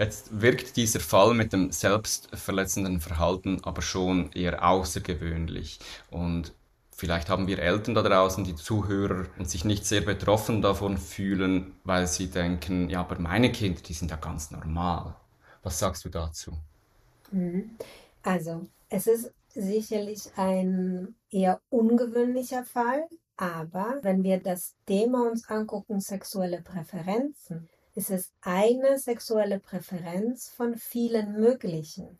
Jetzt wirkt dieser Fall mit dem selbstverletzenden Verhalten aber schon eher außergewöhnlich. Und Vielleicht haben wir Eltern da draußen, die Zuhörer, und sich nicht sehr betroffen davon fühlen, weil sie denken, ja, aber meine Kinder, die sind ja ganz normal. Was sagst du dazu? Mhm. Also, es ist sicherlich ein eher ungewöhnlicher Fall, aber wenn wir das Thema uns angucken, sexuelle Präferenzen, ist es eine sexuelle Präferenz von vielen möglichen.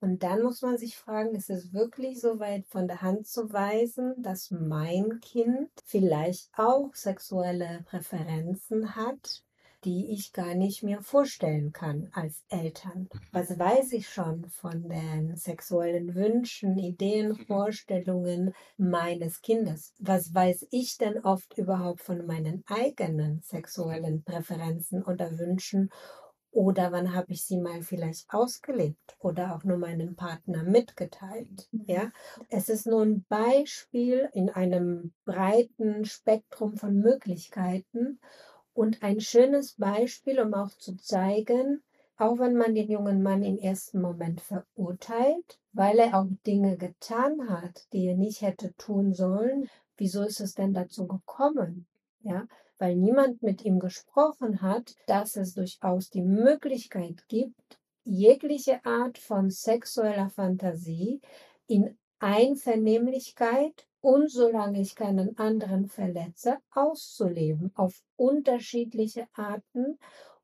Und dann muss man sich fragen, ist es wirklich so weit von der Hand zu weisen, dass mein Kind vielleicht auch sexuelle Präferenzen hat, die ich gar nicht mehr vorstellen kann als Eltern. Was weiß ich schon von den sexuellen Wünschen, Ideen, Vorstellungen meines Kindes? Was weiß ich denn oft überhaupt von meinen eigenen sexuellen Präferenzen oder Wünschen oder wann habe ich sie mal vielleicht ausgelebt oder auch nur meinem Partner mitgeteilt? Mhm. Ja, es ist nur ein Beispiel in einem breiten Spektrum von Möglichkeiten und ein schönes Beispiel, um auch zu zeigen, auch wenn man den jungen Mann im ersten Moment verurteilt, weil er auch Dinge getan hat, die er nicht hätte tun sollen, wieso ist es denn dazu gekommen? Ja, weil niemand mit ihm gesprochen hat, dass es durchaus die Möglichkeit gibt, jegliche Art von sexueller Fantasie in Einvernehmlichkeit und solange ich keinen anderen verletze, auszuleben auf unterschiedliche Arten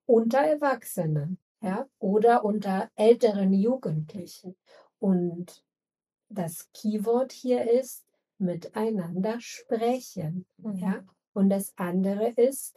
unter Erwachsenen ja, oder unter älteren Jugendlichen. Und das Keyword hier ist miteinander sprechen. Mhm. Ja? Und das andere ist,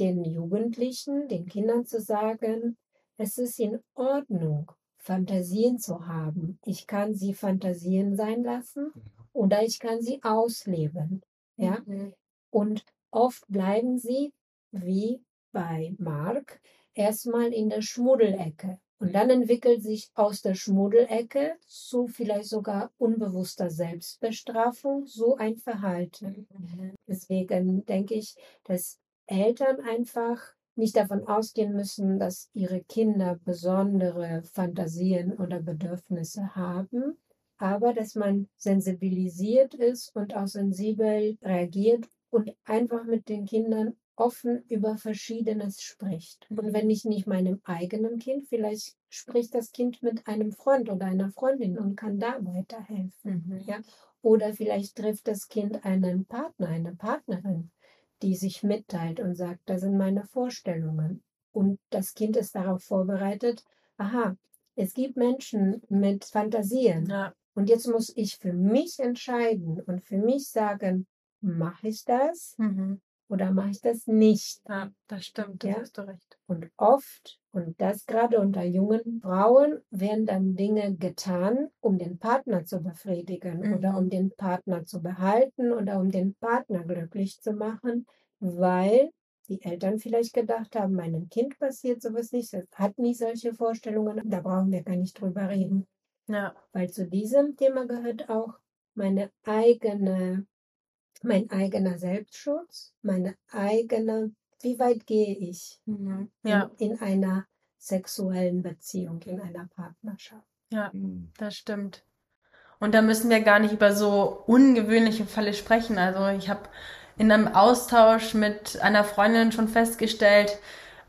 den Jugendlichen, den Kindern zu sagen, es ist in Ordnung, Fantasien zu haben. Ich kann sie Fantasien sein lassen oder ich kann sie ausleben. Ja? Mhm. Und oft bleiben sie, wie bei Mark, erstmal in der Schmuddelecke. Und dann entwickelt sich aus der Schmuddelecke zu vielleicht sogar unbewusster Selbstbestrafung so ein Verhalten. Mhm. Deswegen denke ich, dass Eltern einfach nicht davon ausgehen müssen, dass ihre Kinder besondere Fantasien oder Bedürfnisse haben, aber dass man sensibilisiert ist und auch sensibel reagiert und einfach mit den Kindern offen über Verschiedenes spricht. Und wenn ich nicht meinem eigenen Kind, vielleicht spricht das Kind mit einem Freund oder einer Freundin und kann da weiterhelfen. Mhm. Ja? Oder vielleicht trifft das Kind einen Partner, eine Partnerin, die sich mitteilt und sagt, das sind meine Vorstellungen. Und das Kind ist darauf vorbereitet, aha, es gibt Menschen mit Fantasien. Ja. Und jetzt muss ich für mich entscheiden und für mich sagen, mache ich das? Mhm oder mache ich das nicht? Ja, das stimmt, das ja? hast du recht. Und oft, und das gerade unter jungen Frauen, werden dann Dinge getan, um den Partner zu befriedigen mhm. oder um den Partner zu behalten oder um den Partner glücklich zu machen, weil die Eltern vielleicht gedacht haben, meinem Kind passiert sowas nicht, es hat nicht solche Vorstellungen, da brauchen wir gar nicht drüber reden. Ja. Weil zu diesem Thema gehört auch meine eigene mein eigener Selbstschutz, meine eigene, wie weit gehe ich mhm. ja. in, in, einer sexuellen Beziehung, in einer Partnerschaft. Ja, mhm. das stimmt. Und da müssen wir gar nicht über so ungewöhnliche Fälle sprechen. Also ich habe in einem Austausch mit einer Freundin schon festgestellt,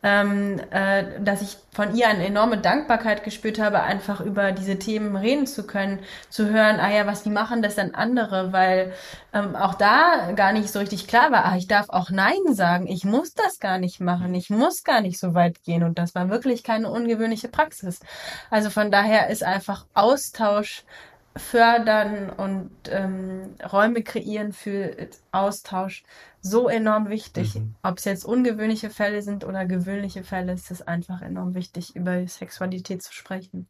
ähm, äh, dass ich von ihr eine enorme Dankbarkeit gespürt habe, einfach über diese Themen reden zu können, zu hören, ah ja, was, wie machen das denn andere, weil ähm, auch da gar nicht so richtig klar war, ah, ich darf auch Nein sagen, ich muss das gar nicht machen, ich muss gar nicht so weit gehen und das war wirklich keine ungewöhnliche Praxis. Also von daher ist einfach Austausch fördern und ähm, Räume kreieren für Austausch so enorm wichtig. Mhm. Ob es jetzt ungewöhnliche Fälle sind oder gewöhnliche Fälle, ist es einfach enorm wichtig, über Sexualität zu sprechen.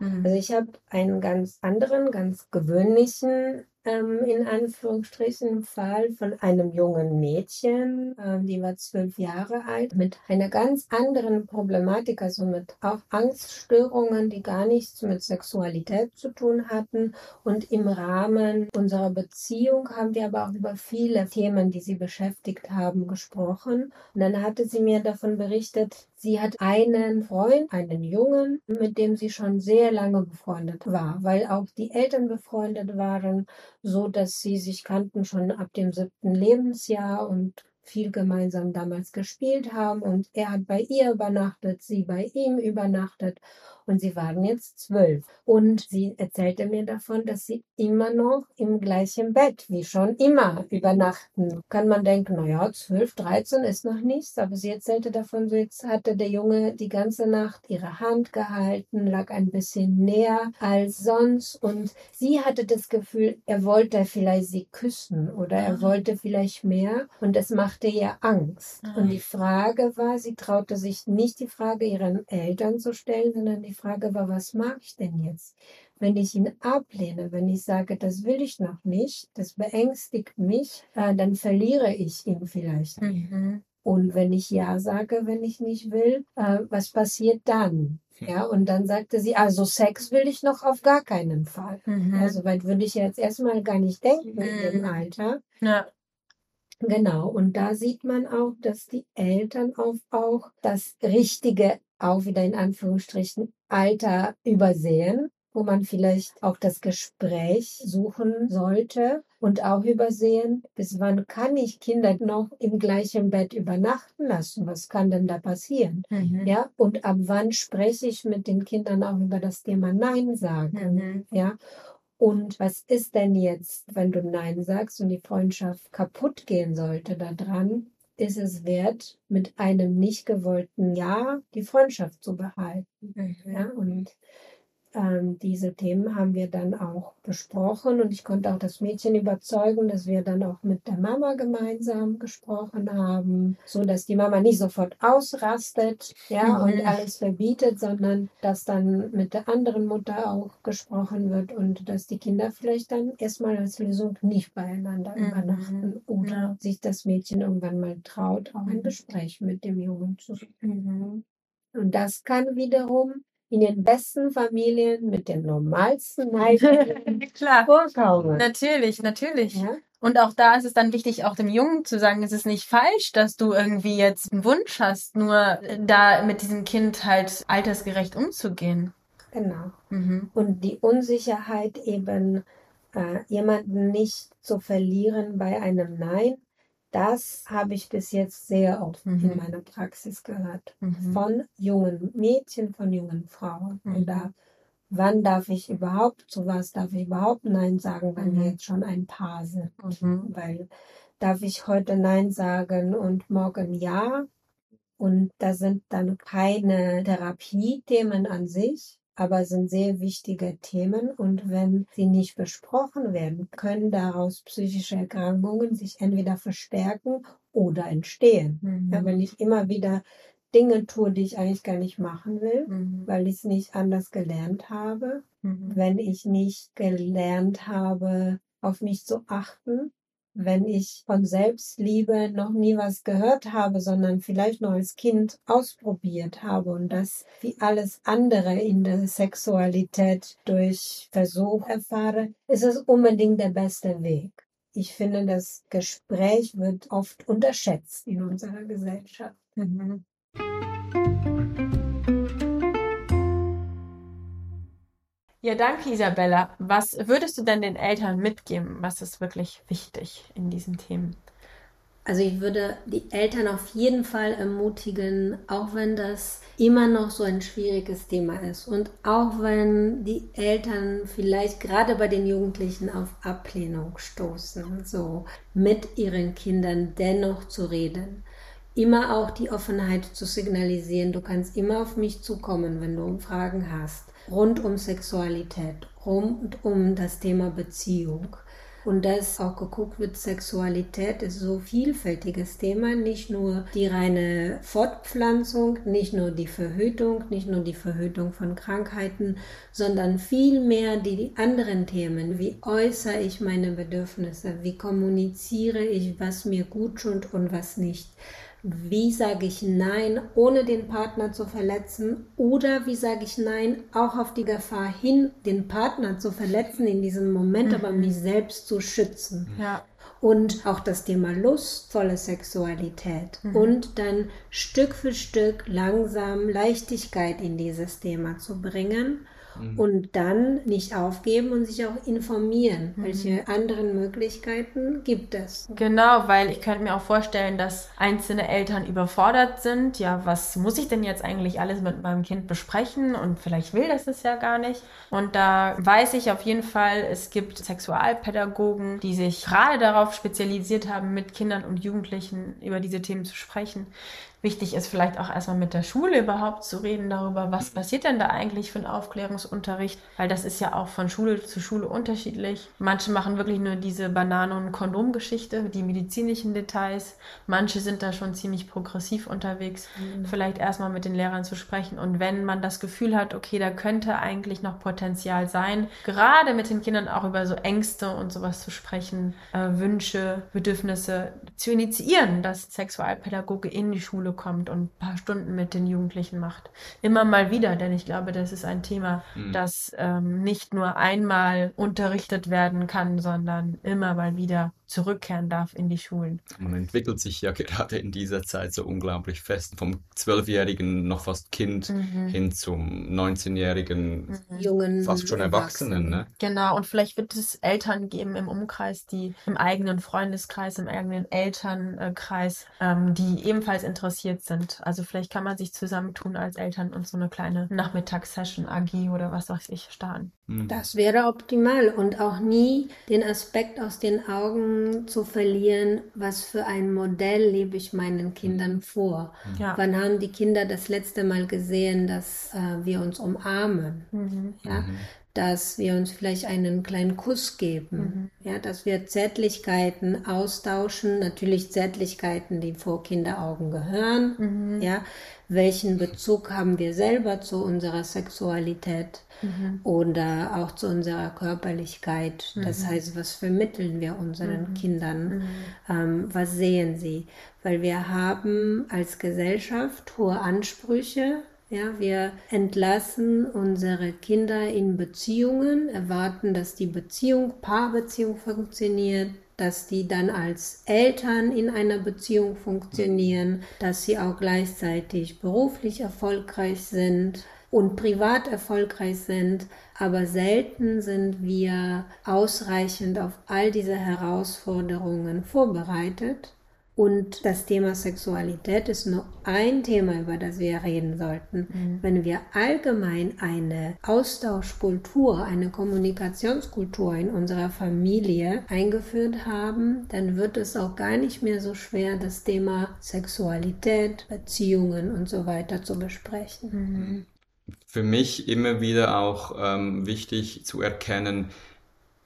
Mhm. Also ich habe einen ganz anderen, ganz gewöhnlichen ähm, in Anführungsstrichen Fall von einem jungen Mädchen, äh, die war zwölf Jahre alt, mit einer ganz anderen Problematik, also mit auch Angststörungen, die gar nichts mit Sexualität zu tun hatten. Und im Rahmen unserer Beziehung haben wir aber auch über viele Themen, die sie beschäftigt haben, gesprochen. Und dann hatte sie mir davon berichtet, Sie hat einen Freund, einen Jungen, mit dem sie schon sehr lange befreundet war, weil auch die Eltern befreundet waren, so dass sie sich kannten schon ab dem siebten Lebensjahr und viel gemeinsam damals gespielt haben. Und er hat bei ihr übernachtet, sie bei ihm übernachtet und sie waren jetzt zwölf. Und sie erzählte mir davon, dass sie immer noch im gleichen Bett, wie schon immer, übernachten. Kann man denken, naja, zwölf, dreizehn ist noch nichts, aber sie erzählte davon, so jetzt hatte der Junge die ganze Nacht ihre Hand gehalten, lag ein bisschen näher als sonst und sie hatte das Gefühl, er wollte vielleicht sie küssen oder er ah. wollte vielleicht mehr und es machte ihr Angst. Und die Frage war, sie traute sich nicht die Frage ihren Eltern zu stellen, sondern die Frage war, was mag ich denn jetzt? Wenn ich ihn ablehne, wenn ich sage, das will ich noch nicht, das beängstigt mich, äh, dann verliere ich ihn vielleicht. Mhm. Und wenn ich Ja sage, wenn ich nicht will, äh, was passiert dann? Ja, und dann sagte sie, also Sex will ich noch auf gar keinen Fall. Mhm. Ja, so weit würde ich jetzt erstmal gar nicht denken mhm. in dem Alter. Ja. Genau, und da sieht man auch, dass die Eltern auch, auch das richtige auch wieder in Anführungsstrichen Alter übersehen, wo man vielleicht auch das Gespräch suchen sollte und auch übersehen, bis wann kann ich Kinder noch im gleichen Bett übernachten lassen? Was kann denn da passieren? Mhm. Ja, und ab wann spreche ich mit den Kindern auch über das Thema Nein sagen? Mhm. Ja, und was ist denn jetzt, wenn du Nein sagst und die Freundschaft kaputt gehen sollte daran? Ist es wert, mit einem nicht gewollten Ja die Freundschaft zu behalten. Mhm. Ja, und ähm, diese Themen haben wir dann auch besprochen und ich konnte auch das Mädchen überzeugen, dass wir dann auch mit der Mama gemeinsam gesprochen haben, so dass die Mama nicht sofort ausrastet, ja, mhm. und alles verbietet, sondern dass dann mit der anderen Mutter auch gesprochen wird und dass die Kinder vielleicht dann erstmal als Lösung nicht beieinander mhm. übernachten oder ja. sich das Mädchen irgendwann mal traut, auch ein mhm. Gespräch mit dem Jungen zu suchen. Mhm. Und das kann wiederum in den besten Familien mit den normalsten Neigungen Klar. vorkommen. Natürlich, natürlich. Ja? Und auch da ist es dann wichtig, auch dem Jungen zu sagen, es ist nicht falsch, dass du irgendwie jetzt einen Wunsch hast, nur da mit diesem Kind halt altersgerecht umzugehen. Genau. Mhm. Und die Unsicherheit eben, äh, jemanden nicht zu verlieren bei einem Nein, das habe ich bis jetzt sehr oft mhm. in meiner Praxis gehört. Mhm. Von jungen Mädchen, von jungen Frauen. Mhm. Oder wann darf ich überhaupt, zu was darf ich überhaupt Nein sagen, wenn wir mhm. jetzt schon ein Paar sind. Mhm. Weil darf ich heute Nein sagen und morgen Ja. Und da sind dann keine Therapiethemen an sich, aber sind sehr wichtige Themen und wenn sie nicht besprochen werden, können daraus psychische Erkrankungen sich entweder verstärken oder entstehen. Mhm. Ja, wenn ich immer wieder Dinge tue, die ich eigentlich gar nicht machen will, mhm. weil ich es nicht anders gelernt habe, mhm. wenn ich nicht gelernt habe, auf mich zu achten, wenn ich von Selbstliebe noch nie was gehört habe, sondern vielleicht noch als Kind ausprobiert habe und das wie alles andere in der Sexualität durch Versuch erfahre, ist es unbedingt der beste Weg. Ich finde, das Gespräch wird oft unterschätzt in unserer Gesellschaft. Mhm. Ja, danke Isabella. Was würdest du denn den Eltern mitgeben? Was ist wirklich wichtig in diesen Themen? Also ich würde die Eltern auf jeden Fall ermutigen, auch wenn das immer noch so ein schwieriges Thema ist und auch wenn die Eltern vielleicht gerade bei den Jugendlichen auf Ablehnung stoßen, so mit ihren Kindern dennoch zu reden. Immer auch die Offenheit zu signalisieren, du kannst immer auf mich zukommen, wenn du Fragen hast rund um Sexualität, rund um das Thema Beziehung. und dass auch geguckt wird, Sexualität ist so vielfältiges Thema, nicht nur die reine Fortpflanzung, nicht nur die Verhütung, nicht nur die Verhütung von Krankheiten, sondern vielmehr die anderen Themen, wie äußere ich meine Bedürfnisse, wie kommuniziere ich, was mir gut tut und was nicht. Wie sage ich Nein, ohne den Partner zu verletzen? Oder wie sage ich Nein, auch auf die Gefahr hin, den Partner zu verletzen in diesem Moment, mhm. aber mich selbst zu schützen? Ja. Und auch das Thema lustvolle Sexualität. Mhm. Und dann Stück für Stück langsam Leichtigkeit in dieses Thema zu bringen mhm. und dann nicht aufgeben und sich auch informieren, mhm. welche anderen Möglichkeiten gibt es. Genau, weil ich könnte mir auch vorstellen, dass einzelne Eltern überfordert sind. Ja, was muss ich denn jetzt eigentlich alles mit meinem Kind besprechen? Und vielleicht will das es ja gar nicht. Und da weiß ich auf jeden Fall, es gibt Sexualpädagogen, die sich gerade darauf spezialisiert haben, mit Kindern und Jugendlichen über diese Themen zu sprechen wichtig ist, vielleicht auch erstmal mit der Schule überhaupt zu reden darüber, was passiert denn da eigentlich für einen Aufklärungsunterricht, weil das ist ja auch von Schule zu Schule unterschiedlich. Manche machen wirklich nur diese Bananen- und Kondomgeschichte, die medizinischen Details. Manche sind da schon ziemlich progressiv unterwegs. Mhm. Vielleicht erstmal mit den Lehrern zu sprechen und wenn man das Gefühl hat, okay, da könnte eigentlich noch Potenzial sein, gerade mit den Kindern auch über so Ängste und sowas zu sprechen, äh, Wünsche, Bedürfnisse zu initiieren, dass Sexualpädagoge in die Schule kommt und ein paar Stunden mit den Jugendlichen macht. Immer mal wieder, denn ich glaube, das ist ein Thema, mhm. das ähm, nicht nur einmal unterrichtet werden kann, sondern immer mal wieder zurückkehren darf in die Schulen. Man entwickelt sich ja gerade in dieser Zeit so unglaublich fest, vom Zwölfjährigen noch fast Kind mhm. hin zum 19-jährigen, mhm. jungen, fast schon Erwachsenen. Ne? Genau, und vielleicht wird es Eltern geben im Umkreis, die im eigenen Freundeskreis, im eigenen Elternkreis, ähm, die ebenfalls interessiert sind. Also vielleicht kann man sich zusammentun als Eltern und so eine kleine Nachmittagssession, AG oder was weiß ich, starten. Mhm. Das wäre optimal und auch nie den Aspekt aus den Augen zu verlieren, was für ein Modell lebe ich meinen Kindern mhm. vor. Ja. Wann haben die Kinder das letzte Mal gesehen, dass äh, wir uns umarmen? Mhm. Ja? Mhm. Dass wir uns vielleicht einen kleinen Kuss geben, mhm. ja, dass wir Zärtlichkeiten austauschen, natürlich Zärtlichkeiten, die vor Kinderaugen gehören, mhm. ja, welchen Bezug haben wir selber zu unserer Sexualität mhm. oder auch zu unserer Körperlichkeit. Das mhm. heißt, was vermitteln wir unseren mhm. Kindern? Mhm. Ähm, was sehen sie? Weil wir haben als Gesellschaft hohe Ansprüche ja, wir entlassen unsere Kinder in Beziehungen, erwarten, dass die Beziehung, Paarbeziehung funktioniert, dass die dann als Eltern in einer Beziehung funktionieren, dass sie auch gleichzeitig beruflich erfolgreich sind und privat erfolgreich sind, aber selten sind wir ausreichend auf all diese Herausforderungen vorbereitet. Und das Thema Sexualität ist nur ein Thema, über das wir reden sollten. Mhm. Wenn wir allgemein eine Austauschkultur, eine Kommunikationskultur in unserer Familie eingeführt haben, dann wird es auch gar nicht mehr so schwer, das Thema Sexualität, Beziehungen und so weiter zu besprechen. Mhm. Für mich immer wieder auch ähm, wichtig zu erkennen,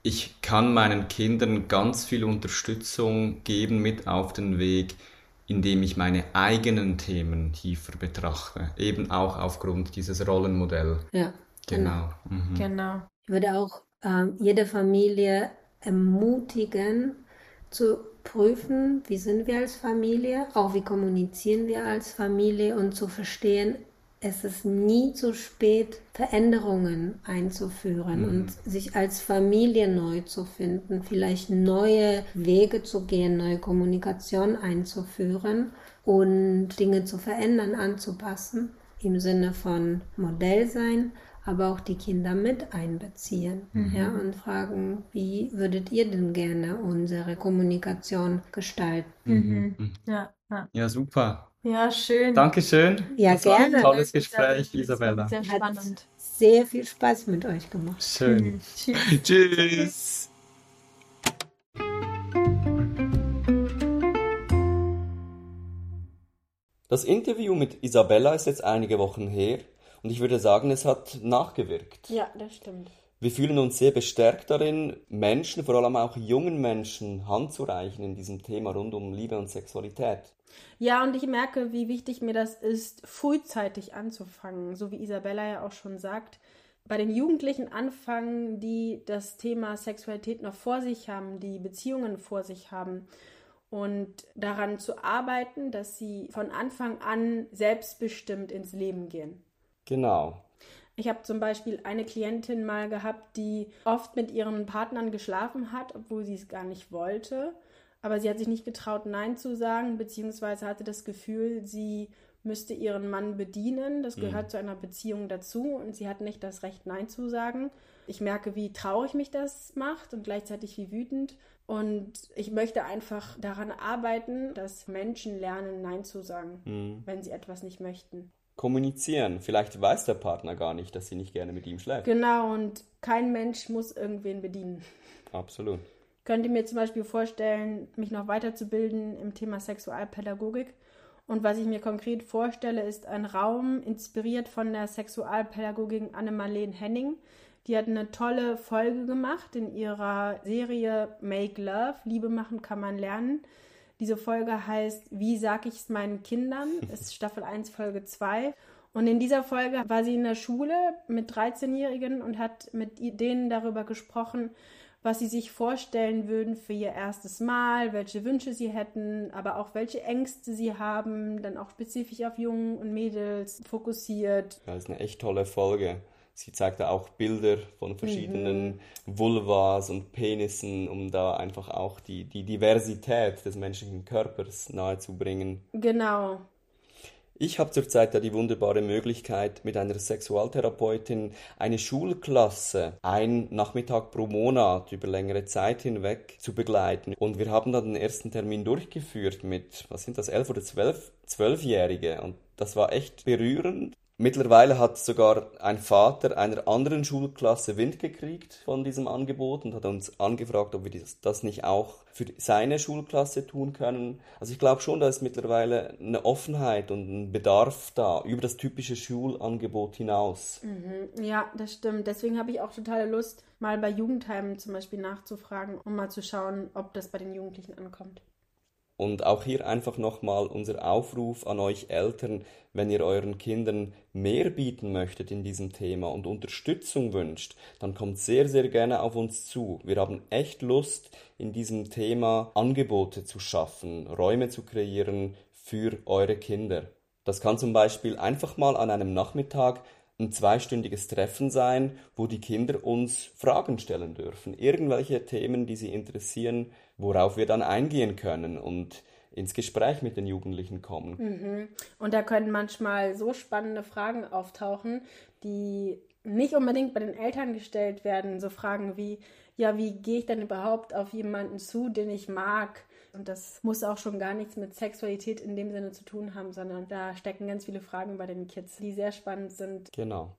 ich kann meinen Kindern ganz viel Unterstützung geben mit auf den Weg, indem ich meine eigenen Themen tiefer betrachte, eben auch aufgrund dieses Rollenmodells. Ja. Genau. Genau. Mhm. genau. Ich würde auch äh, jede Familie ermutigen, zu prüfen, wie sind wir als Familie, auch wie kommunizieren wir als Familie und zu verstehen, es ist nie zu spät, Veränderungen einzuführen mhm. und sich als Familie neu zu finden, vielleicht neue Wege zu gehen, neue Kommunikation einzuführen und Dinge zu verändern, anzupassen, im Sinne von Modell sein, aber auch die Kinder mit einbeziehen mhm. ja, und fragen, wie würdet ihr denn gerne unsere Kommunikation gestalten? Mhm. mhm. Ja, ja. ja, super. Ja, schön. Dankeschön. Ja, das gerne. ein tolles Gespräch, Isabella. Sehr spannend. Hat sehr viel Spaß mit euch gemacht. Schön. Tschüss. Tschüss. Das Interview mit Isabella ist jetzt einige Wochen her und ich würde sagen, es hat nachgewirkt. Ja, das stimmt. Wir fühlen uns sehr bestärkt darin, Menschen, vor allem auch jungen Menschen, Hand zu reichen in diesem Thema rund um Liebe und Sexualität. Ja, und ich merke, wie wichtig mir das ist, frühzeitig anzufangen, so wie Isabella ja auch schon sagt. Bei den Jugendlichen anfangen, die das Thema Sexualität noch vor sich haben, die Beziehungen vor sich haben und daran zu arbeiten, dass sie von Anfang an selbstbestimmt ins Leben gehen. Genau. Ich habe zum Beispiel eine Klientin mal gehabt, die oft mit ihren Partnern geschlafen hat, obwohl sie es gar nicht wollte. Aber sie hat sich nicht getraut, Nein zu sagen, beziehungsweise hatte das Gefühl, sie müsste ihren Mann bedienen. Das gehört mhm. zu einer Beziehung dazu und sie hat nicht das Recht, Nein zu sagen. Ich merke, wie traurig mich das macht und gleichzeitig wie wütend. Und ich möchte einfach daran arbeiten, dass Menschen lernen, Nein zu sagen, mhm. wenn sie etwas nicht möchten kommunizieren. Vielleicht weiß der Partner gar nicht, dass sie nicht gerne mit ihm schläft. Genau, und kein Mensch muss irgendwen bedienen. Absolut. Könnt ihr mir zum Beispiel vorstellen, mich noch weiterzubilden im Thema Sexualpädagogik? Und was ich mir konkret vorstelle, ist ein Raum inspiriert von der Sexualpädagogin Annemarleen Henning. Die hat eine tolle Folge gemacht in ihrer Serie Make Love. Liebe machen kann man lernen. Diese Folge heißt Wie sag ich es meinen Kindern? Das ist Staffel 1, Folge 2. Und in dieser Folge war sie in der Schule mit 13-Jährigen und hat mit denen darüber gesprochen, was sie sich vorstellen würden für ihr erstes Mal, welche Wünsche sie hätten, aber auch welche Ängste sie haben, dann auch spezifisch auf Jungen und Mädels fokussiert. Das ist eine echt tolle Folge. Sie zeigte auch Bilder von verschiedenen mhm. Vulvas und Penissen, um da einfach auch die, die Diversität des menschlichen Körpers nahezubringen. Genau. Ich habe zurzeit ja die wunderbare Möglichkeit, mit einer Sexualtherapeutin eine Schulklasse ein Nachmittag pro Monat über längere Zeit hinweg zu begleiten. Und wir haben dann den ersten Termin durchgeführt mit, was sind das, elf oder zwölf, zwölfjährige. Und das war echt berührend. Mittlerweile hat sogar ein Vater einer anderen Schulklasse Wind gekriegt von diesem Angebot und hat uns angefragt, ob wir das nicht auch für seine Schulklasse tun können. Also ich glaube schon, da ist mittlerweile eine Offenheit und ein Bedarf da über das typische Schulangebot hinaus. Mhm. Ja, das stimmt. Deswegen habe ich auch totale Lust, mal bei Jugendheimen zum Beispiel nachzufragen, um mal zu schauen, ob das bei den Jugendlichen ankommt. Und auch hier einfach nochmal unser Aufruf an euch Eltern, wenn ihr euren Kindern mehr bieten möchtet in diesem Thema und Unterstützung wünscht, dann kommt sehr, sehr gerne auf uns zu. Wir haben echt Lust, in diesem Thema Angebote zu schaffen, Räume zu kreieren für eure Kinder. Das kann zum Beispiel einfach mal an einem Nachmittag ein zweistündiges Treffen sein, wo die Kinder uns Fragen stellen dürfen, irgendwelche Themen, die sie interessieren, worauf wir dann eingehen können und ins Gespräch mit den Jugendlichen kommen. Mhm. Und da können manchmal so spannende Fragen auftauchen, die nicht unbedingt bei den Eltern gestellt werden. So Fragen wie, ja, wie gehe ich denn überhaupt auf jemanden zu, den ich mag? Und das muss auch schon gar nichts mit Sexualität in dem Sinne zu tun haben, sondern da stecken ganz viele Fragen bei den Kids, die sehr spannend sind. Genau.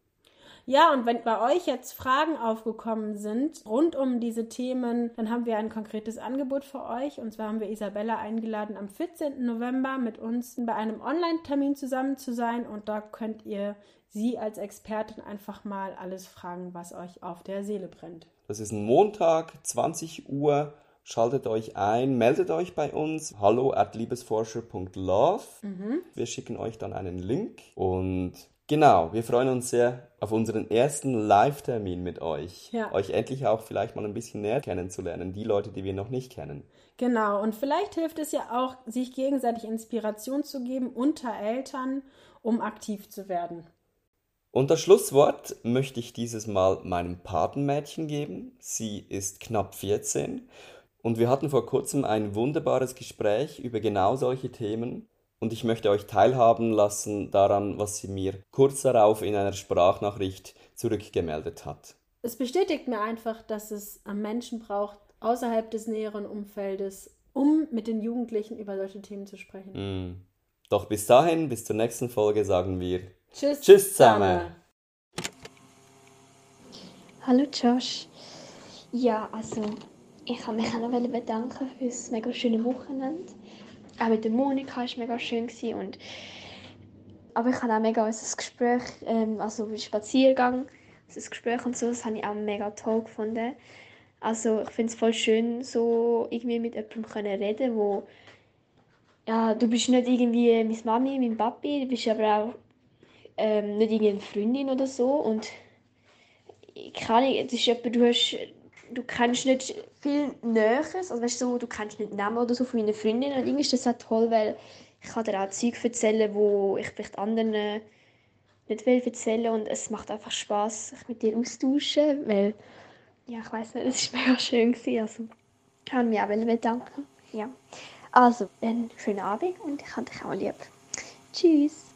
Ja, und wenn bei euch jetzt Fragen aufgekommen sind rund um diese Themen, dann haben wir ein konkretes Angebot für euch. Und zwar haben wir Isabella eingeladen, am 14. November mit uns bei einem Online-Termin zusammen zu sein. Und da könnt ihr sie als Expertin einfach mal alles fragen, was euch auf der Seele brennt. Das ist ein Montag, 20 Uhr. Schaltet euch ein, meldet euch bei uns. Hallo at liebesforscher.love. Mhm. Wir schicken euch dann einen Link und Genau, wir freuen uns sehr auf unseren ersten Live-Termin mit euch. Ja. Euch endlich auch vielleicht mal ein bisschen näher kennenzulernen, die Leute, die wir noch nicht kennen. Genau, und vielleicht hilft es ja auch, sich gegenseitig Inspiration zu geben unter Eltern, um aktiv zu werden. Und das Schlusswort möchte ich dieses Mal meinem Patenmädchen geben. Sie ist knapp 14 und wir hatten vor kurzem ein wunderbares Gespräch über genau solche Themen und ich möchte euch teilhaben lassen daran, was sie mir kurz darauf in einer Sprachnachricht zurückgemeldet hat. Es bestätigt mir einfach, dass es am Menschen braucht, außerhalb des näheren Umfeldes, um mit den Jugendlichen über solche Themen zu sprechen. Mm. Doch bis dahin, bis zur nächsten Folge sagen wir Tschüss, Tschüss zusammen. Hallo Josh. Ja, also ich kann mich auch noch bedanken für das mega schöne Wochenende auch mit der Monika war mega schön. Und aber ich hatte auch mega unser Gespräch, ähm, also Spaziergang, das Gespräch und so, das habe ich auch mega toll gefunden. Also ich finde es voll schön, so irgendwie mit jemandem können reden, wo ja, du bist nicht irgendwie meine Mami, mein Papi, du bist aber auch ähm, nicht irgendwie eine Freundin oder so und ich kann nicht, es ist jemand, du hast, du kennst nicht viel Näheres, also weißt du, du kennst nicht Namen oder so von meiner Freundin und irgendwie ist das auch toll, weil ich kann dir auch Zeug erzählen, wo ich vielleicht anderen nicht will erzählen und es macht einfach Spaß, sich mit dir austauschen, weil ja, ich weiß nicht, es war mega schön gewesen, also ich kann mich auch bedanken. Ja. Also, einen schönen Abend und ich habe dich auch lieb. Tschüss.